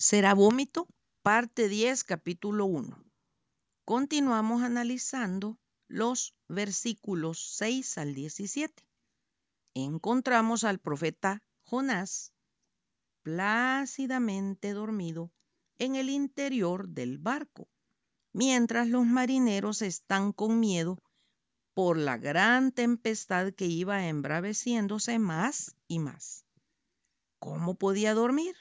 Será vómito, parte 10, capítulo 1. Continuamos analizando los versículos 6 al 17. Encontramos al profeta Jonás plácidamente dormido en el interior del barco, mientras los marineros están con miedo por la gran tempestad que iba embraveciéndose más y más. ¿Cómo podía dormir?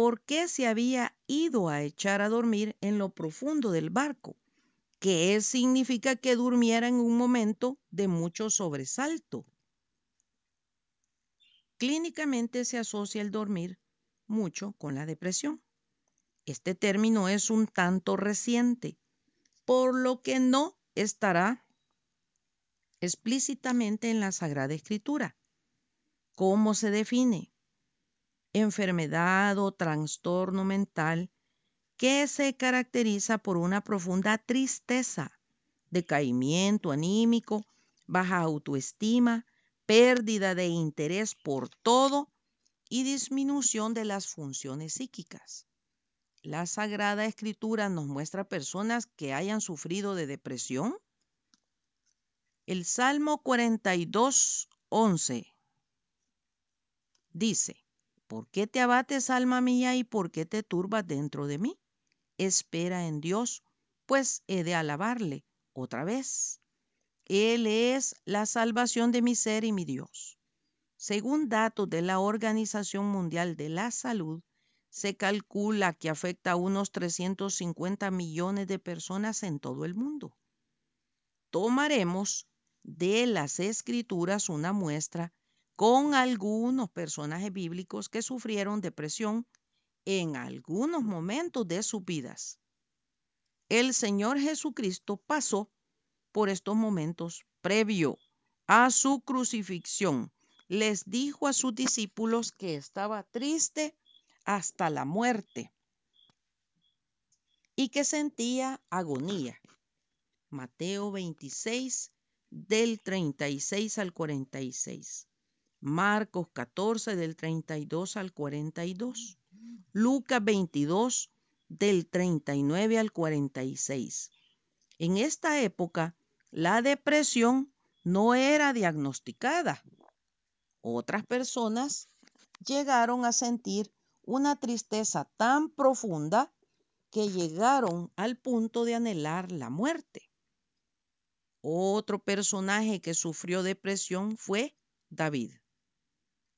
Por qué se había ido a echar a dormir en lo profundo del barco, que significa que durmiera en un momento de mucho sobresalto. Clínicamente se asocia el dormir mucho con la depresión. Este término es un tanto reciente, por lo que no estará explícitamente en la Sagrada Escritura. ¿Cómo se define? Enfermedad o trastorno mental que se caracteriza por una profunda tristeza, decaimiento anímico, baja autoestima, pérdida de interés por todo y disminución de las funciones psíquicas. La Sagrada Escritura nos muestra personas que hayan sufrido de depresión. El Salmo 42, 11 dice, ¿Por qué te abates, alma mía, y por qué te turbas dentro de mí? Espera en Dios, pues he de alabarle otra vez. Él es la salvación de mi ser y mi Dios. Según datos de la Organización Mundial de la Salud, se calcula que afecta a unos 350 millones de personas en todo el mundo. Tomaremos de las escrituras una muestra con algunos personajes bíblicos que sufrieron depresión en algunos momentos de sus vidas. El Señor Jesucristo pasó por estos momentos previo a su crucifixión. Les dijo a sus discípulos que estaba triste hasta la muerte y que sentía agonía. Mateo 26 del 36 al 46. Marcos 14 del 32 al 42, Lucas 22 del 39 al 46. En esta época, la depresión no era diagnosticada. Otras personas llegaron a sentir una tristeza tan profunda que llegaron al punto de anhelar la muerte. Otro personaje que sufrió depresión fue David.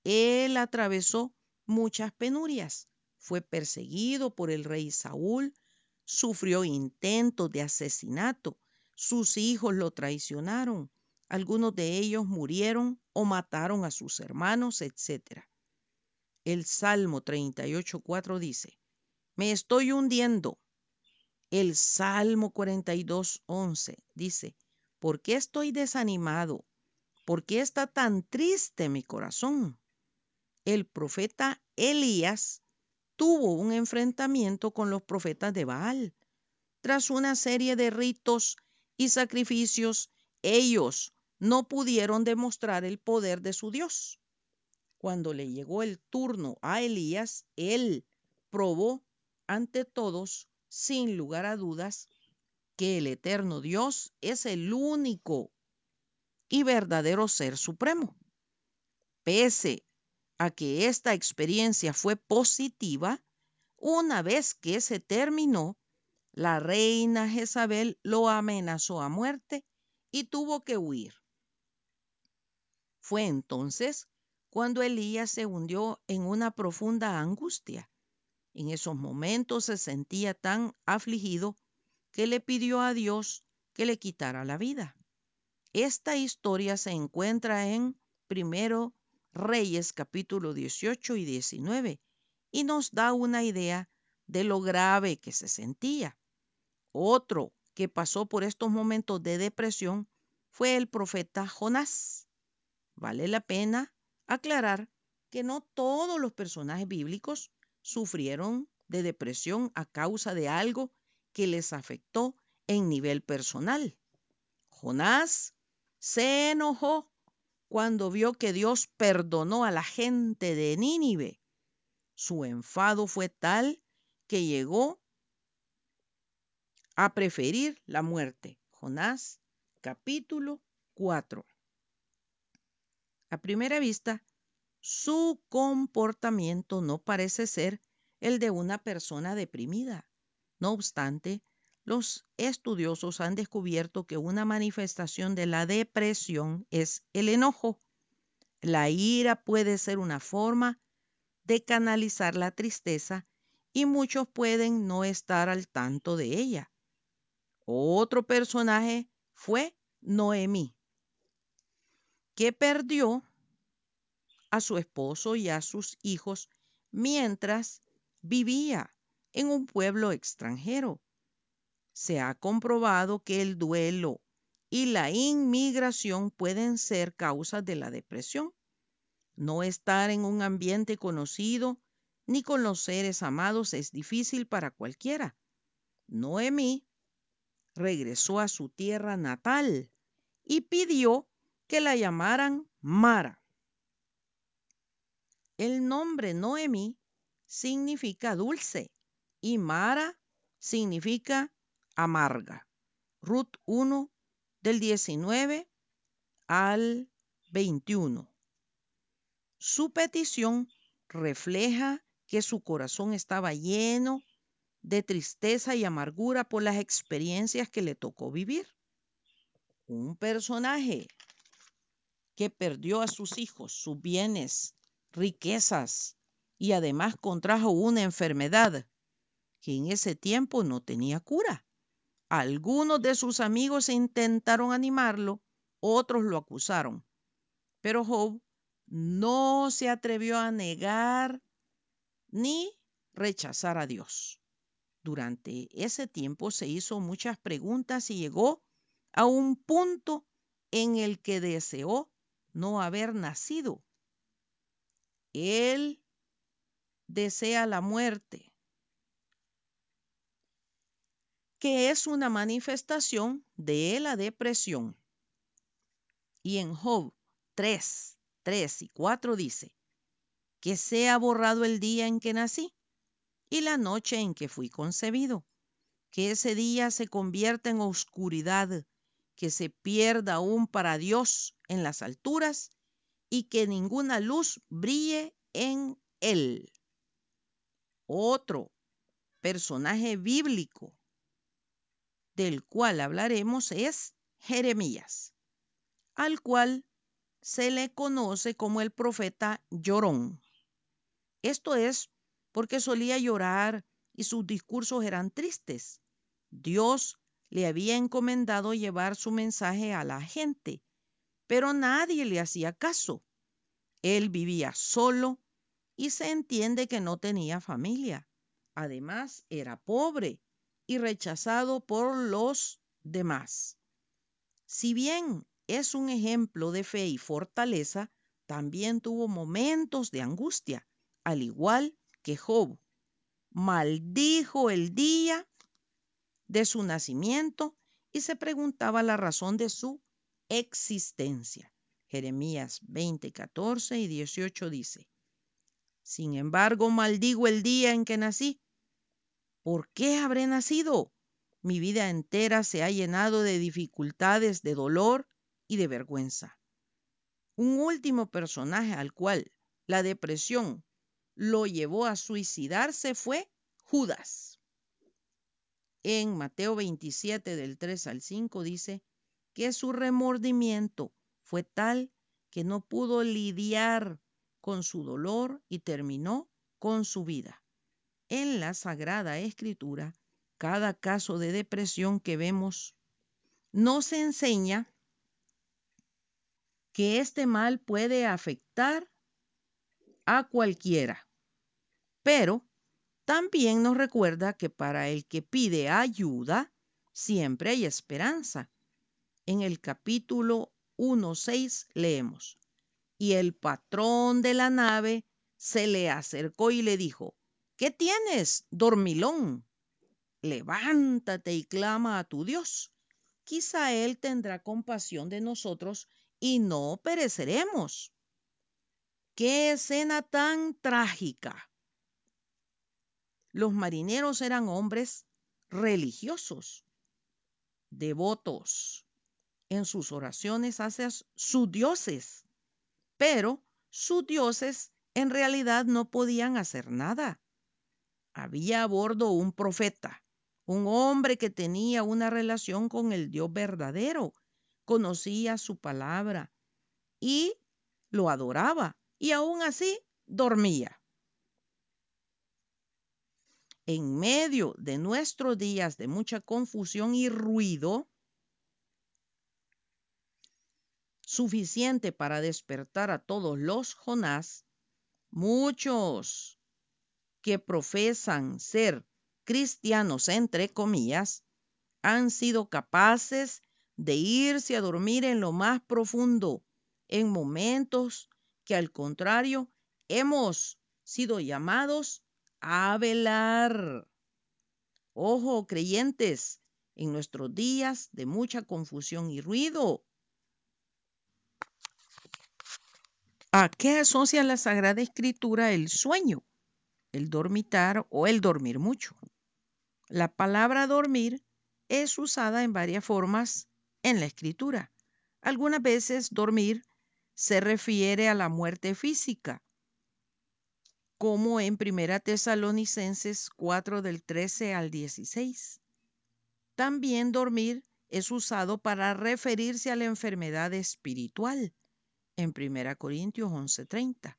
Él atravesó muchas penurias. Fue perseguido por el rey Saúl, sufrió intentos de asesinato, sus hijos lo traicionaron, algunos de ellos murieron o mataron a sus hermanos, etc. El Salmo 38.4 dice, me estoy hundiendo. El Salmo 42.11 dice, ¿por qué estoy desanimado? ¿Por qué está tan triste mi corazón? El profeta Elías tuvo un enfrentamiento con los profetas de Baal. Tras una serie de ritos y sacrificios, ellos no pudieron demostrar el poder de su Dios. Cuando le llegó el turno a Elías, él probó ante todos, sin lugar a dudas, que el eterno Dios es el único y verdadero ser supremo. Pese a que esta experiencia fue positiva, una vez que se terminó, la reina Jezabel lo amenazó a muerte y tuvo que huir. Fue entonces cuando Elías se hundió en una profunda angustia. En esos momentos se sentía tan afligido que le pidió a Dios que le quitara la vida. Esta historia se encuentra en primero Reyes capítulo 18 y 19 y nos da una idea de lo grave que se sentía. Otro que pasó por estos momentos de depresión fue el profeta Jonás. Vale la pena aclarar que no todos los personajes bíblicos sufrieron de depresión a causa de algo que les afectó en nivel personal. Jonás se enojó cuando vio que Dios perdonó a la gente de Nínive Su enfado fue tal que llegó a preferir la muerte. Jonás capítulo 4. A primera vista, su comportamiento no parece ser el de una persona deprimida. No obstante, los estudiosos han descubierto que una manifestación de la depresión es el enojo. La ira puede ser una forma de canalizar la tristeza y muchos pueden no estar al tanto de ella. Otro personaje fue Noemí, que perdió a su esposo y a sus hijos mientras vivía en un pueblo extranjero. Se ha comprobado que el duelo y la inmigración pueden ser causas de la depresión. No estar en un ambiente conocido ni con los seres amados es difícil para cualquiera. Noemí regresó a su tierra natal y pidió que la llamaran Mara. El nombre Noemí significa dulce y Mara significa amarga. Ruth 1 del 19 al 21. Su petición refleja que su corazón estaba lleno de tristeza y amargura por las experiencias que le tocó vivir. Un personaje que perdió a sus hijos, sus bienes, riquezas y además contrajo una enfermedad que en ese tiempo no tenía cura. Algunos de sus amigos intentaron animarlo, otros lo acusaron, pero Job no se atrevió a negar ni rechazar a Dios. Durante ese tiempo se hizo muchas preguntas y llegó a un punto en el que deseó no haber nacido. Él desea la muerte, que es una manifestación de la depresión. Y en Job 3, 3 y 4 dice, que sea borrado el día en que nací y la noche en que fui concebido, que ese día se convierta en oscuridad, que se pierda aún para Dios en las alturas y que ninguna luz brille en él. Otro personaje bíblico del cual hablaremos es Jeremías, al cual se le conoce como el profeta llorón. Esto es porque solía llorar y sus discursos eran tristes. Dios le había encomendado llevar su mensaje a la gente, pero nadie le hacía caso. Él vivía solo y se entiende que no tenía familia. Además, era pobre y rechazado por los demás. Si bien es un ejemplo de fe y fortaleza, también tuvo momentos de angustia, al igual que Job. Maldijo el día de su nacimiento y se preguntaba la razón de su existencia. Jeremías 20, 14 y 18 dice, Sin embargo, maldigo el día en que nací. ¿Por qué habré nacido? Mi vida entera se ha llenado de dificultades, de dolor y de vergüenza. Un último personaje al cual la depresión lo llevó a suicidarse fue Judas. En Mateo 27 del 3 al 5 dice que su remordimiento fue tal que no pudo lidiar con su dolor y terminó con su vida. En la Sagrada Escritura, cada caso de depresión que vemos nos enseña que este mal puede afectar a cualquiera, pero también nos recuerda que para el que pide ayuda, siempre hay esperanza. En el capítulo 1.6 leemos, y el patrón de la nave se le acercó y le dijo, ¿qué tienes, dormilón? Levántate y clama a tu Dios. Quizá Él tendrá compasión de nosotros y no pereceremos. Qué escena tan trágica. Los marineros eran hombres religiosos, devotos en sus oraciones hacia sus dioses, pero sus dioses en realidad no podían hacer nada. Había a bordo un profeta, un hombre que tenía una relación con el Dios verdadero, conocía su palabra y lo adoraba y aún así dormía. En medio de nuestros días de mucha confusión y ruido, suficiente para despertar a todos los Jonás, muchos que profesan ser cristianos, entre comillas, han sido capaces de irse a dormir en lo más profundo, en momentos que al contrario hemos sido llamados a velar. Ojo, creyentes, en nuestros días de mucha confusión y ruido. ¿A qué asocia la Sagrada Escritura el sueño? El dormitar o el dormir mucho. La palabra dormir es usada en varias formas en la escritura. Algunas veces dormir se refiere a la muerte física, como en 1 Tesalonicenses 4 del 13 al 16. También dormir es usado para referirse a la enfermedad espiritual en 1 Corintios 11:30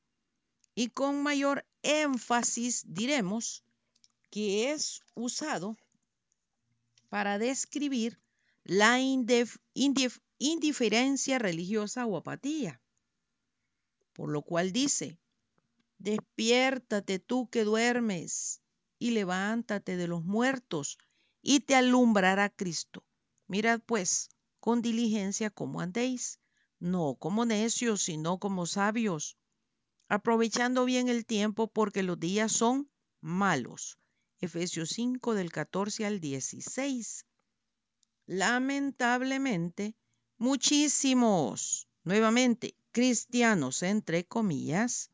y con mayor énfasis diremos que es usado para describir la indiferencia religiosa o apatía. Por lo cual dice, despiértate tú que duermes y levántate de los muertos y te alumbrará Cristo. Mirad pues con diligencia cómo andéis, no como necios, sino como sabios aprovechando bien el tiempo porque los días son malos. Efesios 5 del 14 al 16. Lamentablemente, muchísimos, nuevamente, cristianos, entre comillas,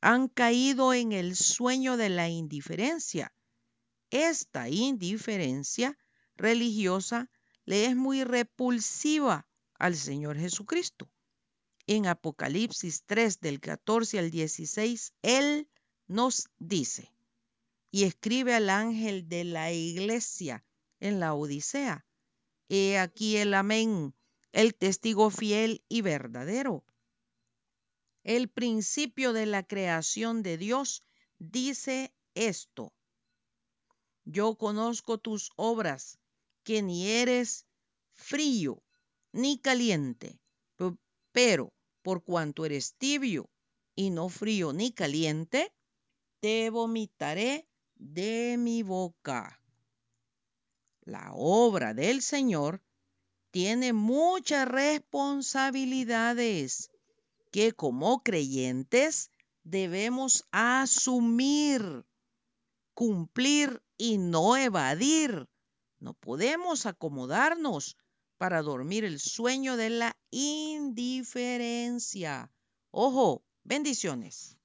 han caído en el sueño de la indiferencia. Esta indiferencia religiosa le es muy repulsiva al Señor Jesucristo en Apocalipsis 3 del 14 al 16, Él nos dice y escribe al ángel de la iglesia en la Odisea. He aquí el amén, el testigo fiel y verdadero. El principio de la creación de Dios dice esto. Yo conozco tus obras, que ni eres frío ni caliente, pero por cuanto eres tibio y no frío ni caliente, te vomitaré de mi boca. La obra del Señor tiene muchas responsabilidades que como creyentes debemos asumir, cumplir y no evadir. No podemos acomodarnos para dormir el sueño de la indiferencia. Ojo, bendiciones.